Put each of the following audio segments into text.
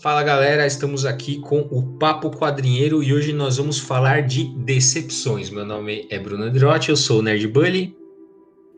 Fala galera, estamos aqui com o Papo Quadrinheiro e hoje nós vamos falar de decepções. Meu nome é Bruno Androtti, eu sou o Nerd Bully.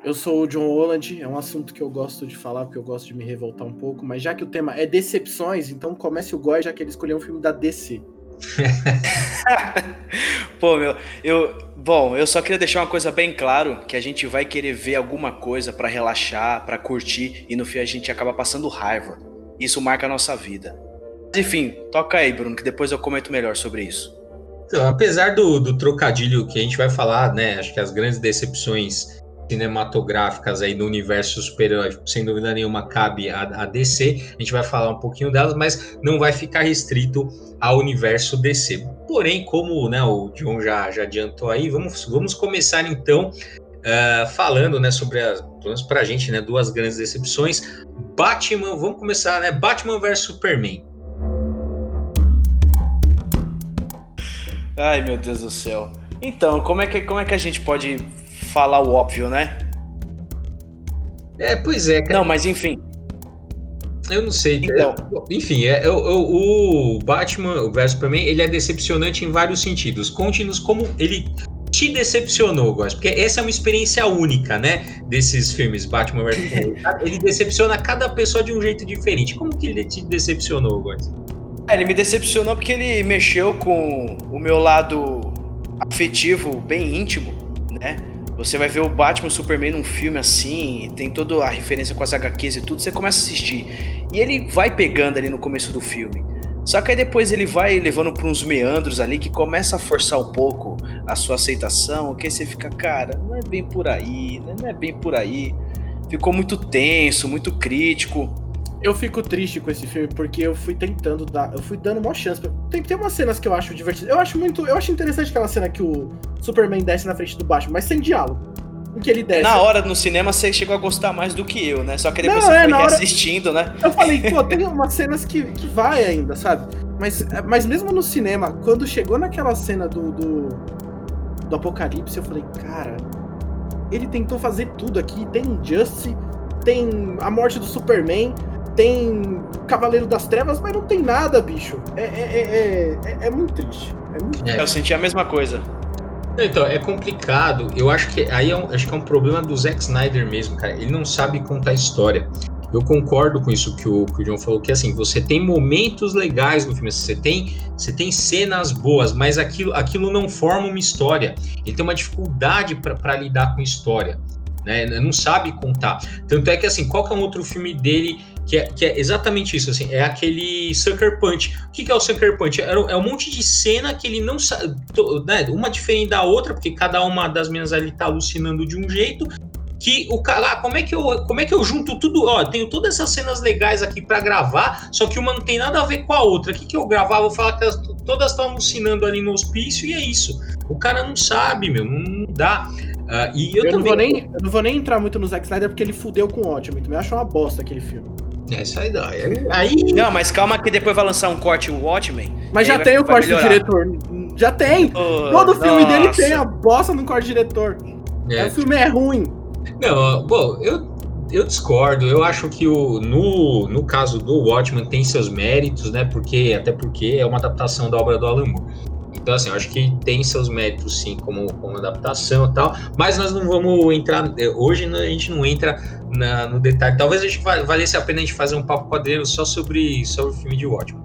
Eu sou o John Holland, é um assunto que eu gosto de falar porque eu gosto de me revoltar um pouco, mas já que o tema é decepções, então comece o Goy já que ele escolheu um filme da DC. Pô, meu, eu, bom, eu só queria deixar uma coisa bem claro, que a gente vai querer ver alguma coisa para relaxar, para curtir e no fim a gente acaba passando raiva. Isso marca a nossa vida. Enfim, toca aí, Bruno, que depois eu comento melhor sobre isso. Então, apesar do, do trocadilho que a gente vai falar, né? Acho que as grandes decepções cinematográficas aí do universo super-herói, sem dúvida nenhuma, cabe a, a, DC. A gente vai falar um pouquinho delas, mas não vai ficar restrito ao universo DC. Porém, como né, o John já, já adiantou aí, vamos, vamos começar então uh, falando né, sobre as, pelo menos pra gente, né, duas grandes decepções. Batman, vamos começar, né? Batman vs Superman. Ai, meu Deus do céu. Então, como é que, como é que a gente pode falar o óbvio, né? É, pois é. Cara. Não, mas enfim. Eu não sei. Então. enfim, é, é, o, o Batman, o vs Superman, ele é decepcionante em vários sentidos. Conte-nos como ele te decepcionou, Góis, porque essa é uma experiência única, né? Desses filmes, Batman vs ele decepciona cada pessoa de um jeito diferente. Como que ele te decepcionou, Góis? É, ele me decepcionou porque ele mexeu com o meu lado afetivo bem íntimo, né? Você vai ver o Batman Superman num filme assim, tem toda a referência com as HQs e tudo, você começa a assistir. E ele vai pegando ali no começo do filme. Só que aí depois ele vai levando para uns meandros ali que começa a forçar um pouco a sua aceitação, que aí você fica, cara, não é bem por aí, né? não é bem por aí. Ficou muito tenso, muito crítico eu fico triste com esse filme porque eu fui tentando dar, eu fui dando uma chance. Tem, tem umas cenas que eu acho divertidas. Eu acho muito, eu acho interessante aquela cena que o Superman desce na frente do Batman, mas sem diálogo. Em que ele desce. Na hora no cinema você chegou a gostar mais do que eu, né? Só que depois Não, você é, foi hora... assistindo, né? Eu falei, pô, tem umas cenas que, que vai ainda, sabe? Mas, mas mesmo no cinema, quando chegou naquela cena do, do, do Apocalipse, eu falei, cara, ele tentou fazer tudo aqui. Tem Injustice, tem a morte do Superman, tem Cavaleiro das Trevas, mas não tem nada, bicho. É, é, é, é muito triste. É muito triste. Eu senti a mesma coisa. Então, é complicado. Eu acho que aí é um, acho que é um problema do Zack Snyder mesmo, cara. Ele não sabe contar história. Eu concordo com isso que o, que o John falou, que assim, você tem momentos legais no filme, você tem, você tem cenas boas, mas aquilo, aquilo não forma uma história. Ele tem uma dificuldade para lidar com história. Né? Não sabe contar. Tanto é que assim, qual que é um outro filme dele que é, que é exatamente isso, assim, é aquele Sucker Punch. O que, que é o Sucker Punch? É, é um monte de cena que ele não sabe, né, uma diferente da outra, porque cada uma das meninas ali tá alucinando de um jeito, que o cara, ah, como é que eu, como é que eu junto tudo, ó, tenho todas essas cenas legais aqui para gravar, só que uma não tem nada a ver com a outra. O que que eu gravar? Vou falar que elas, todas estão alucinando ali no hospício e é isso. O cara não sabe, meu, não dá. Uh, e eu, eu também... não vou nem, eu não vou nem entrar muito no Zack Snyder porque ele fudeu com o ótimo. Também acho uma bosta aquele filme. Essa é a ideia. Aí... Não, mas calma que depois vai lançar um corte o Watchmen. Mas já tem o corte melhorar. do diretor. Já tem. Oh, Todo filme dele tem a bosta no corte diretor. É. O filme é ruim. Não, bom, eu, eu discordo. Eu acho que o, no, no caso do Watchmen tem seus méritos, né? Porque, até porque é uma adaptação da obra do Alan Moore. Então, assim, eu acho que tem seus méritos, sim, como, como adaptação e tal, mas nós não vamos entrar. Eh, hoje a gente não entra na, no detalhe. Talvez a gente valesse a pena a gente fazer um papo quadreiro só sobre, sobre o filme de Watchmen.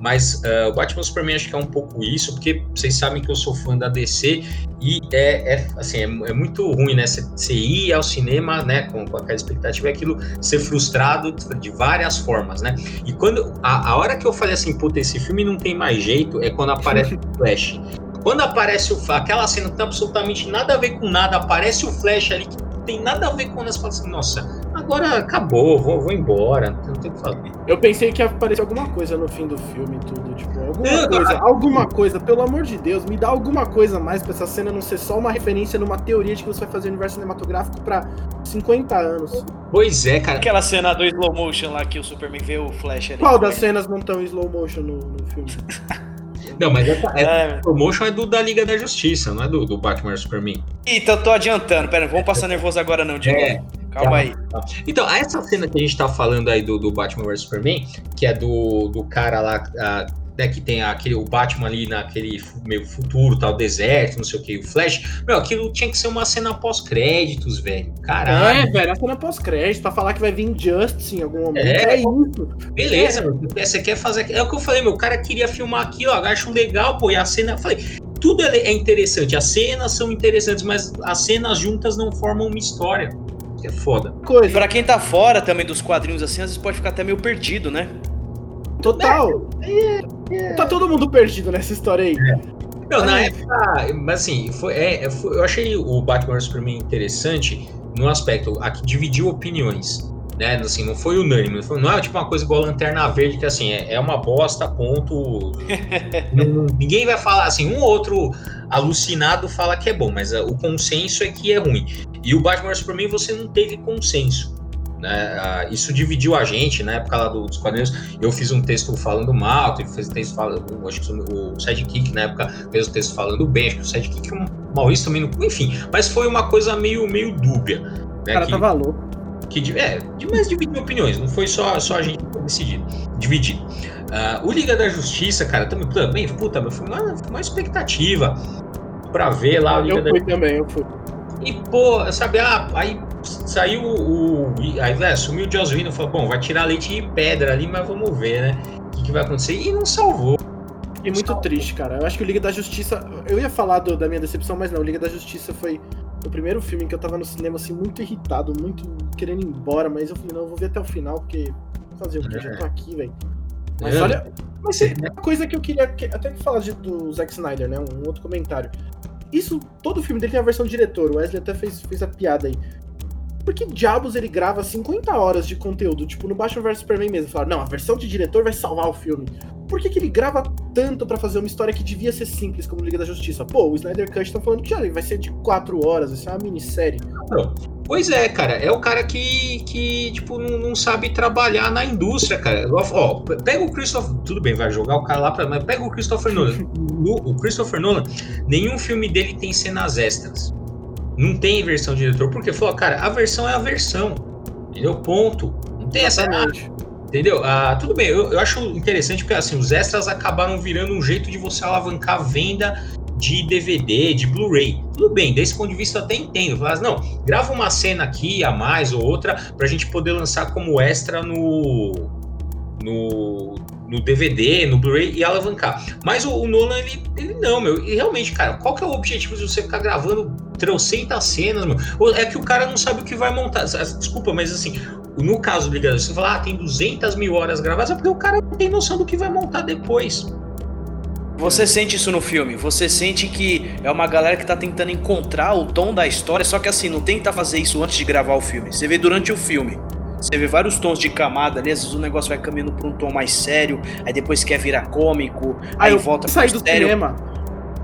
Mas uh, Batman Superman acho que é um pouco isso, porque vocês sabem que eu sou fã da DC e é, é assim, é, é, muito ruim, né? Você ir ao cinema, né, com, com aquela expectativa, é aquilo ser frustrado de várias formas, né? E quando a, a hora que eu falei assim, puta, esse filme não tem mais jeito, é quando aparece o Flash. Quando aparece o aquela cena que tem absolutamente nada a ver com nada, aparece o Flash ali que não tem nada a ver com nós fala assim, nossa, agora acabou, vou, vou embora, não tem o que fazer. Eu pensei que ia aparecer alguma coisa no fim do filme e tudo, tipo, alguma coisa, alguma coisa, pelo amor de Deus, me dá alguma coisa mais pra essa cena não ser só uma referência numa teoria de que você vai fazer o universo cinematográfico pra 50 anos. Pois é, cara. Aquela cena do slow motion lá que o Superman vê o Flash ali. Qual das cenas não estão em slow motion no, no filme? Não, mas essa, essa é. promotion é do da Liga da Justiça, não é do, do Batman Superman. Então tô adiantando, pera, vamos passar nervoso agora não, Diego. É, Calma aí. Então, essa cena que a gente tá falando aí do, do Batman vs Superman, que é do, do cara lá, a, né, que tem aquele, o Batman ali naquele meio futuro, tal, deserto, não sei o que, o Flash. Meu, aquilo tinha que ser uma cena pós-créditos, velho. Caralho. É, velho, a cena pós-crédito, pra falar que vai vir Justice em algum momento. É, é isso. Beleza, é. meu. Você quer fazer. É o que eu falei, meu. O cara queria filmar aqui, ó. Acho legal, pô. E a cena. Eu falei, tudo é, é interessante. As cenas são interessantes, mas as cenas juntas não formam uma história. É foda. Coisa. Pra quem tá fora também dos quadrinhos assim, às vezes pode ficar até meio perdido, né? Total. É, é. Tá todo mundo perdido nessa história aí. É. Não, na época, mas assim, foi, é, foi, eu achei o Batman Superman interessante no aspecto a que dividiu opiniões. Né, assim, não foi unânime, não, foi, não é tipo uma coisa igual a Lanterna Verde, que assim, é, é uma bosta, ponto. ninguém vai falar, assim, um ou outro alucinado fala que é bom, mas uh, o consenso é que é ruim. E o Batman Superman você não teve consenso. Né? Ah, isso dividiu a gente na época lá dos quadrinhos. Eu fiz um texto falando mal, ele fez um texto falando. Acho que o Sidekick na época fez um texto falando bem, acho que o Sidekick o Maurício também não. Enfim, mas foi uma coisa meio, meio dúbia. Né? O cara que, tava louco. Que, é, mas dividiu opiniões, não foi só, só a gente decidir, dividir. Uh, o Liga da Justiça, cara, também, também puta, foi uma, uma expectativa pra ver lá o Liga eu da fui também, eu fui. E, pô, sabe, ah, aí saiu o. Aí né, sumiu o Joss Whedon falou: bom, vai tirar leite de pedra ali, mas vamos ver, né? O que, que vai acontecer? E não salvou. E muito salvou. triste, cara. Eu acho que o Liga da Justiça. Eu ia falar do, da minha decepção, mas não. O Liga da Justiça foi o primeiro filme que eu tava no cinema, assim, muito irritado, muito querendo ir embora, mas eu falei: não, eu vou ver até o final, porque. Fazer o que? É. Já tô aqui, velho. Mas é. olha. Mas é uma coisa que eu queria até que falar de, do Zack Snyder, né? Um outro comentário. Isso, todo filme dele tem a versão do diretor. O Wesley até fez, fez a piada aí. Por que diabos ele grava 50 horas de conteúdo? Tipo, no Batman vs Superman mesmo. Falaram, não, a versão de diretor vai salvar o filme. Por que, que ele grava tanto para fazer uma história que devia ser simples, como Liga da Justiça? Pô, o Snyder Cut tá falando que já vai ser de 4 horas, vai ser uma minissérie. Não. Pois é, cara, é o cara que, que tipo, não, não sabe trabalhar na indústria, cara. Ó, pega o Christopher. Tudo bem, vai jogar o cara lá pra. Mas pega o Christopher Nolan. o Christopher Nolan, nenhum filme dele tem cenas extras. Não tem versão de diretor, porque falou, cara, a versão é a versão. Entendeu? Ponto. Não tem Exatamente. essa. Entendeu? Ah, tudo bem, eu, eu, acho interessante porque assim, os extras acabaram virando um jeito de você alavancar a venda de DVD, de Blu-ray. Tudo bem, desse ponto de vista eu até entendo. Mas não, grava uma cena aqui a mais ou outra pra gente poder lançar como extra no. no no DVD, no Blu-ray e alavancar. Mas o, o Nolan, ele, ele não, meu. E realmente, cara, qual que é o objetivo de você ficar gravando trocentas cenas, meu? É que o cara não sabe o que vai montar. Desculpa, mas assim, no caso do Ligador, você fala, ah, tem 200 mil horas gravadas, é porque o cara não tem noção do que vai montar depois. Você sente isso no filme? Você sente que é uma galera que tá tentando encontrar o tom da história, só que assim, não tenta fazer isso antes de gravar o filme. Você vê durante o filme. Você vê vários tons de camada ali, às vezes o negócio vai caminhando pra um tom mais sério, aí depois quer virar cômico, aí, aí volta pro sair do cinema.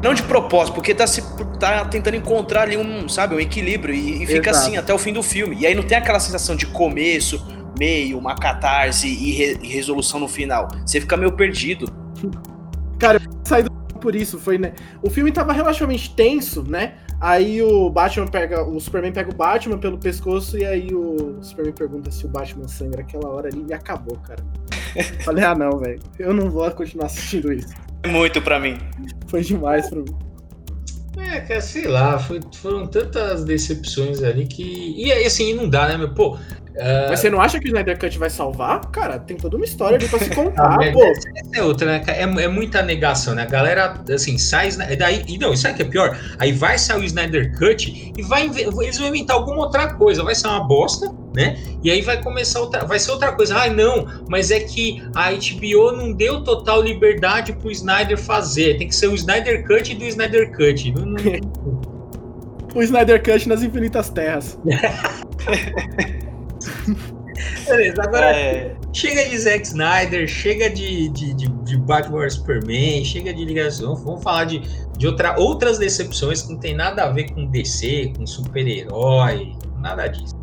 Não de propósito, porque tá, se, tá tentando encontrar ali um, sabe, um equilíbrio e, e fica Exato. assim até o fim do filme. E aí não tem aquela sensação de começo, meio, uma catarse e, re, e resolução no final. Você fica meio perdido. Cara, eu saí do por isso, foi, né? O filme tava relativamente tenso, né? Aí o Batman pega. O Superman pega o Batman pelo pescoço e aí o Superman pergunta se o Batman sangra aquela hora ali e acabou, cara. Falei, ah não, velho. Eu não vou continuar assistindo isso. Muito pra mim. Foi demais pra mim. É, cara, sei lá, foi, foram tantas decepções ali que. E assim, não dá, né, meu? Pô, Uh... Mas você não acha que o Snyder Cut vai salvar? Cara, tem toda uma história ali pra se contar, ah, pô. Essa é outra, né? É, é, muita negação, né? A galera, assim, sai. Daí, e não, isso aí que é pior. Aí vai sair o Snyder Cut e vai, eles vão inventar alguma outra coisa. Vai ser uma bosta, né? E aí vai começar outra. Vai ser outra coisa. Ah, não, mas é que a HBO não deu total liberdade pro Snyder fazer. Tem que ser o Snyder Cut do Snyder Cut. Não, não... o Snyder Cut nas Infinitas Terras. Beleza, agora é... chega de Zack Snyder, chega de, de, de, de Batman Superman, chega de ligação. Vamos falar de, de outra, outras decepções que não tem nada a ver com DC, com super-herói, nada disso.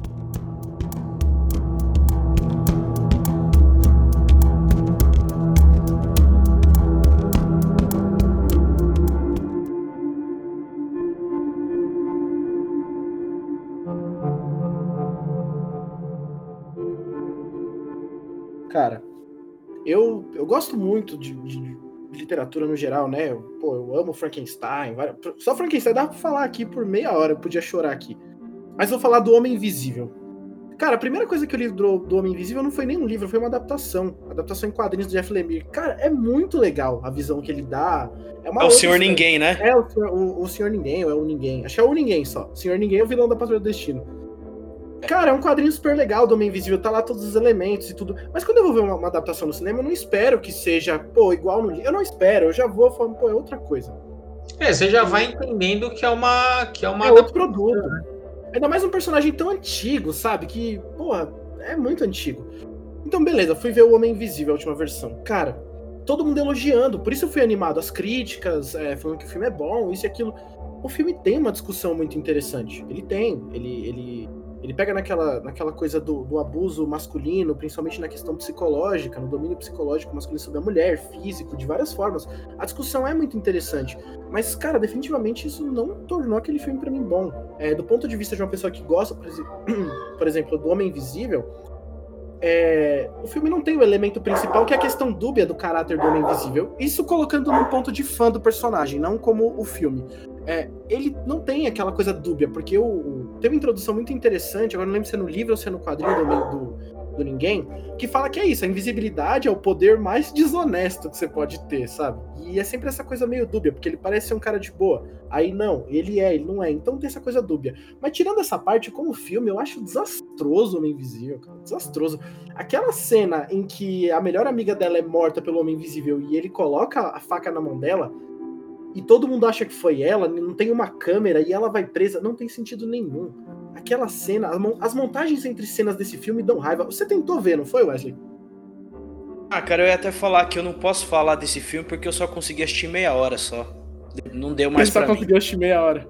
Eu, gosto muito de, de, literatura no geral, né? Eu, pô, eu amo Frankenstein. Só Frankenstein dá pra falar aqui por meia hora, eu podia chorar aqui. Mas vou falar do Homem Invisível. Cara, a primeira coisa que eu li do, do Homem Invisível não foi nem um livro, foi uma adaptação. Adaptação em quadrinhos do Jeff Lemire. Cara, é muito legal a visão que ele dá. É, é o Senhor Ninguém, né? É o, o, o Senhor Ninguém, ou é o Ninguém. Acho que é o Ninguém só. Senhor Ninguém é o vilão da Patrulha do Destino. Cara, é um quadrinho super legal do Homem Invisível, tá lá todos os elementos e tudo. Mas quando eu vou ver uma, uma adaptação no cinema, eu não espero que seja, pô, igual no livro. Eu não espero, eu já vou falando, pô, é outra coisa. É, você já vai entendendo que é uma. Que é uma é outro produto. Né? Ainda mais um personagem tão antigo, sabe? Que, porra, é muito antigo. Então, beleza, fui ver o Homem Invisível, a última versão. Cara, todo mundo elogiando, por isso eu fui animado. As críticas, é, falando que o filme é bom, isso e aquilo. O filme tem uma discussão muito interessante. Ele tem. Ele, ele, ele pega naquela, naquela coisa do, do abuso masculino, principalmente na questão psicológica, no domínio psicológico masculino sobre a mulher, físico, de várias formas. A discussão é muito interessante. Mas, cara, definitivamente isso não tornou aquele filme para mim bom. É, do ponto de vista de uma pessoa que gosta, por exemplo, do Homem Invisível, é, o filme não tem o elemento principal, que é a questão dúbia do caráter do Homem Invisível. Isso colocando num ponto de fã do personagem, não como o filme. É, ele não tem aquela coisa dúbia, porque o, o, tem uma introdução muito interessante, agora não lembro se é no livro ou se é no quadrinho do, do, do ninguém, que fala que é isso, a invisibilidade é o poder mais desonesto que você pode ter, sabe? E é sempre essa coisa meio dúbia, porque ele parece ser um cara de boa. Aí não, ele é, ele não é. Então tem essa coisa dúbia. Mas tirando essa parte, como filme, eu acho desastroso o Homem Invisível, cara. Desastroso. Aquela cena em que a melhor amiga dela é morta pelo Homem Invisível e ele coloca a faca na mão dela, e todo mundo acha que foi ela, não tem uma câmera e ela vai presa, não tem sentido nenhum aquela cena, as montagens entre cenas desse filme dão raiva. Você tentou ver, não foi, Wesley? Ah, cara, eu ia até falar que eu não posso falar desse filme porque eu só consegui assistir meia hora só. Não deu mais pra mim. só conseguiu assistir meia hora.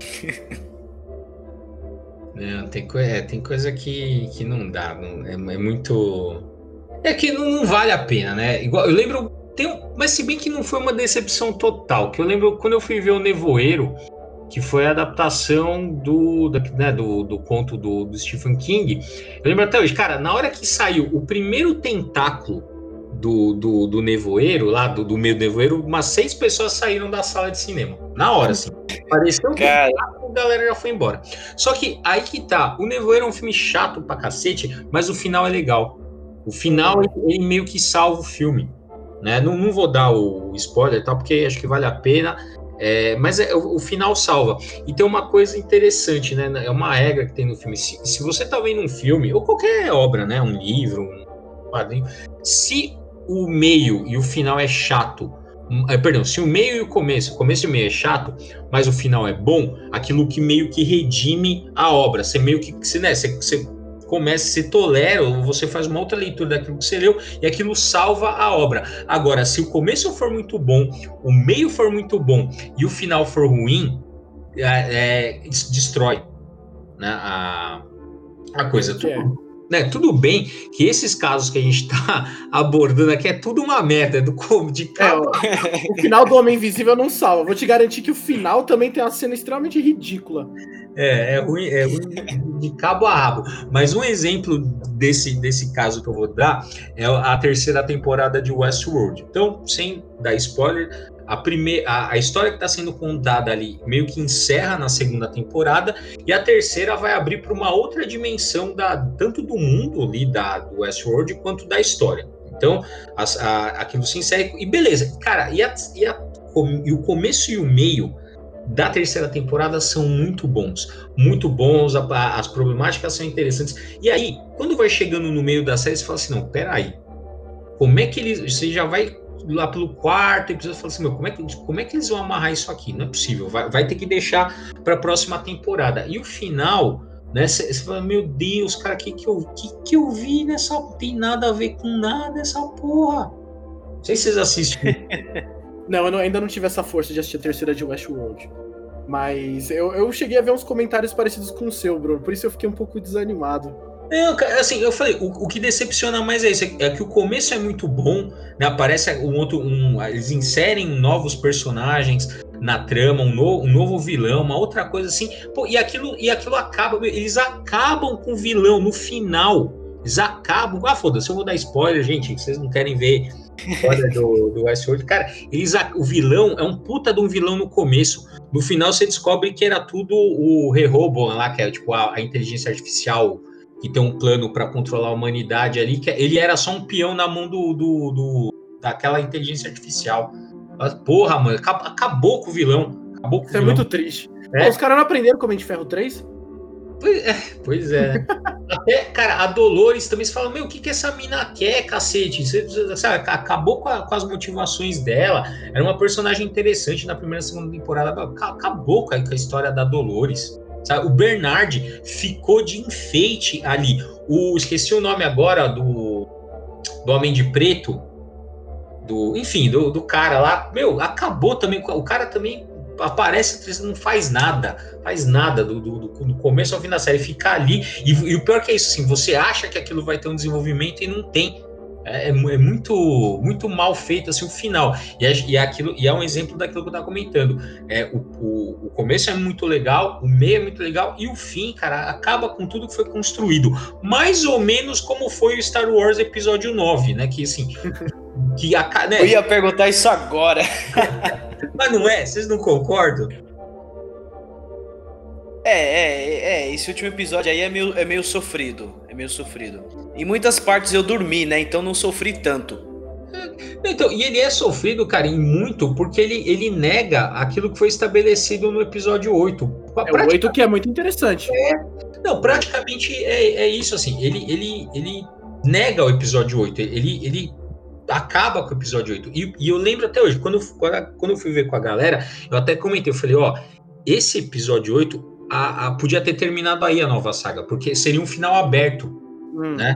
não, tem, é, tem coisa que, que não dá. Não, é, é, muito. É que não, não, vale a pena, né? Igual, eu lembro. Tem, mas se bem que não foi uma decepção total, que eu lembro quando eu fui ver o Nevoeiro, que foi a adaptação do, da, né, do, do, conto do, do, Stephen King. Eu lembro até hoje, cara, na hora que saiu o primeiro tentáculo do, do, do nevoeiro, lá do, do meio do nevoeiro, umas seis pessoas saíram da sala de cinema. Na hora, assim. Pareceu que a galera já foi embora. Só que aí que tá, o nevoeiro é um filme chato pra cacete, mas o final é legal. O final, ele meio que salva o filme. Né? Não, não vou dar o spoiler, tá? porque acho que vale a pena. É, mas é, o, o, final salva. E tem uma coisa interessante, né? É uma regra que tem no filme. Se, se você tá vendo um filme, ou qualquer obra, né? Um livro, um quadrinho, se o meio e o final é chato, hum, é, perdão, se o meio e o começo, o começo e o meio é chato, mas o final é bom, aquilo que meio que redime a obra. Você meio que, você, né, você, você começa, se tolera, ou você faz uma outra leitura daquilo que você leu, e aquilo salva a obra. Agora, se o começo for muito bom, o meio for muito bom e o final for ruim, é, é, destrói né, a, a coisa. Tudo, né, tudo bem que esses casos que a gente está abordando aqui é tudo uma merda do de é, o, o final do Homem Invisível não salva. Vou te garantir que o final também tem uma cena extremamente ridícula. É, é ruim, é ruim de cabo a rabo. Mas um exemplo desse, desse caso que eu vou dar é a terceira temporada de Westworld. Então, sem dar spoiler, a, primeira, a, a história que está sendo contada ali meio que encerra na segunda temporada e a terceira vai abrir para uma outra dimensão da, tanto do mundo ali da, do Westworld quanto da história. Então, as, a, aquilo se encerra e beleza. Cara, e, a, e, a, e o começo e o meio da terceira temporada são muito bons. Muito bons, a, as problemáticas são interessantes. E aí, quando vai chegando no meio da série, você fala assim: não, peraí. Como é que eles. Você já vai lá pelo quarto episódio fala assim: meu, como é, que, como é que eles vão amarrar isso aqui? Não é possível. Vai, vai ter que deixar para a próxima temporada. E o final. Né, você fala, meu Deus, cara, que que eu, que que eu vi nessa. Tem nada a ver com nada essa porra. Não sei se vocês assistem. Não, eu não, ainda não tive essa força de assistir a terceira de Westworld. Mas eu, eu cheguei a ver uns comentários parecidos com o seu, Bruno. Por isso eu fiquei um pouco desanimado. É, assim, eu falei, o, o, que decepciona mais é isso, é que o começo é muito bom, né? Aparece um outro, um, eles inserem novos personagens na trama, um, no, um novo vilão, uma outra coisa assim, pô, e aquilo, e aquilo acaba, eles acabam com o vilão no final Eles acabam. Ah, foda-se, eu vou dar spoiler, gente. Vocês não querem ver spoiler do, do Westworld. Cara, eles, o vilão é um puta de um vilão no começo. No final você descobre que era tudo o Rehoboam lá, que é tipo a, a inteligência artificial que tem um plano para controlar a humanidade ali, que é, ele era só um peão na mão do, do, do daquela inteligência artificial. Mas, porra, mano, acabou com o vilão. Acabou com Isso o é vilão. muito triste. É. Os caras não aprenderam como é de Ferro 3? Pois é, pois é. Até, cara, a Dolores também se fala, meu, o que, que essa mina quer, cacete? Você, sabe, acabou com, a, com, as motivações dela. Era uma personagem interessante na primeira e segunda temporada. Acabou com a, com a história da Dolores. Sabe? O Bernard ficou de enfeite ali. O, esqueci o nome agora do, do Homem de Preto. Do, enfim, do, do cara lá. Meu, acabou também. O cara também aparece, não faz nada, faz nada do, do, do, começo ao fim da série, fica ali, e, e, o pior que é isso, assim, você acha que aquilo vai ter um desenvolvimento e não tem. É, é, é muito muito mal feito assim o final e é, e é, aquilo e é um exemplo daquilo que eu estava comentando é o, o, o, começo é muito legal o meio é muito legal e o fim cara acaba com tudo que foi construído mais ou menos como foi o Star Wars episódio 9 né que assim que a, né? eu ia perguntar isso agora Mas não é? Vocês não concordam? É, é, é, esse último episódio aí é meio, é meio sofrido. É meio sofrido. Em muitas partes eu dormi, né? Então não sofri tanto. Então, e ele é sofrido, cara, em muito, porque ele, ele nega aquilo que foi estabelecido no episódio 8. É o 8 que é muito interessante. É, não, praticamente é, é isso, assim. Ele, ele, ele nega o episódio 8. Ele, ele acaba com o episódio 8. E, e eu lembro até hoje, quando, quando eu fui ver com a galera, eu até comentei, eu falei, ó, esse episódio 8 a, a, podia ter terminado aí a nova saga, porque seria um final aberto, hum. né?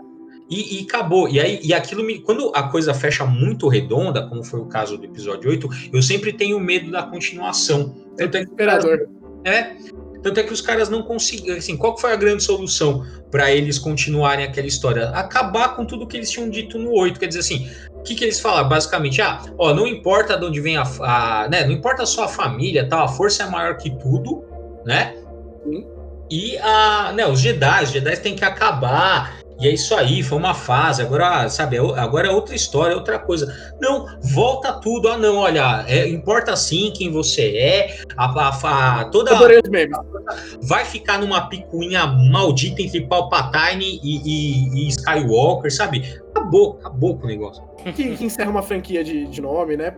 E, e, acabou. E aí, e aquilo me. Quando a coisa fecha muito redonda, como foi o caso do episódio 8, eu sempre tenho medo da continuação. É desesperador. É. Tanto é que os caras não conseguiram. Assim, qual foi a grande solução para eles continuarem aquela história? Acabar com tudo que eles tinham dito no 8. Quer dizer assim, o que, que eles falam? Basicamente, ah, ó, não importa de onde vem a, a. né, não importa a sua família, tal, a força é maior que tudo, né? E a, né, os Jedi, os Jedi têm que acabar. E é isso aí, foi uma fase. Agora, sabe, é agora é outra história, é outra coisa. Não, volta tudo. Ah, não, olha, é, importa sim quem você é. A, a, a toda. Vai ficar numa picuinha maldita entre Palpatine e, e, e Skywalker, sabe? Acabou, acabou com o negócio. Que, que encerra uma franquia de, de nome, né?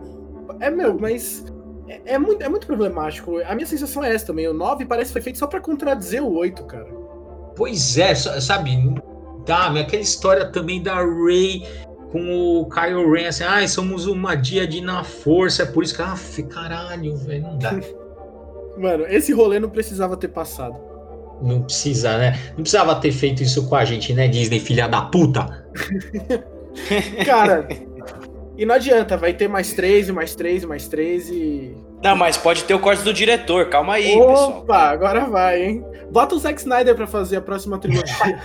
É meu, mas é, é, muito, é muito problemático. A minha sensação é essa também. O 9 parece que foi feito só para contradizer o 8, cara. Pois é, sabe? Tá, aquela história também da Ray com o Kyle Ren, assim, ah, somos uma de na força, é por isso que, ah, caralho, velho, não dá. Mano, esse rolê não precisava ter passado. Não precisa, né? Não precisava ter feito isso com a gente, né, Disney, filha da puta? Cara, e não adianta, vai ter mais três e mais três e mais três e. Não, mas pode ter o corte do diretor, calma aí, Opa, pessoal. Opa, agora vai, hein? Bota o Zack Snyder pra fazer a próxima trilogia.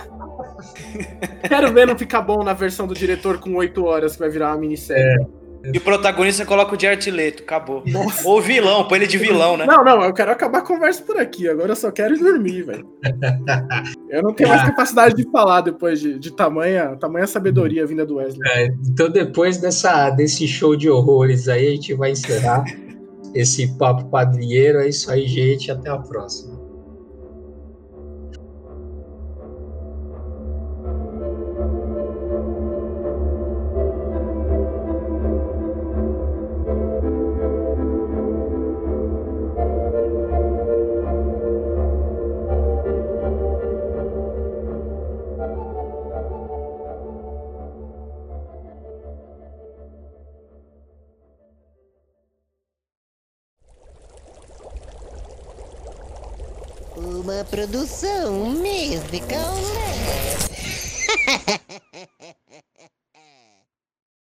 Quero ver não ficar bom na versão do diretor com oito horas, que vai virar uma minissérie. É. E o protagonista coloca o Jared Leto, acabou. Nossa. Ou vilão, põe ele de vilão, né? Não, não, eu quero acabar a conversa por aqui. Agora eu só quero ir dormir, velho. Eu não tenho mais capacidade de falar depois de, de tamanha, tamanha sabedoria vinda do Wesley. É, então, depois dessa, desse show de horrores aí, a gente vai encerrar esse papo padrinheiro. É isso aí, gente. Até a próxima. Produção musical.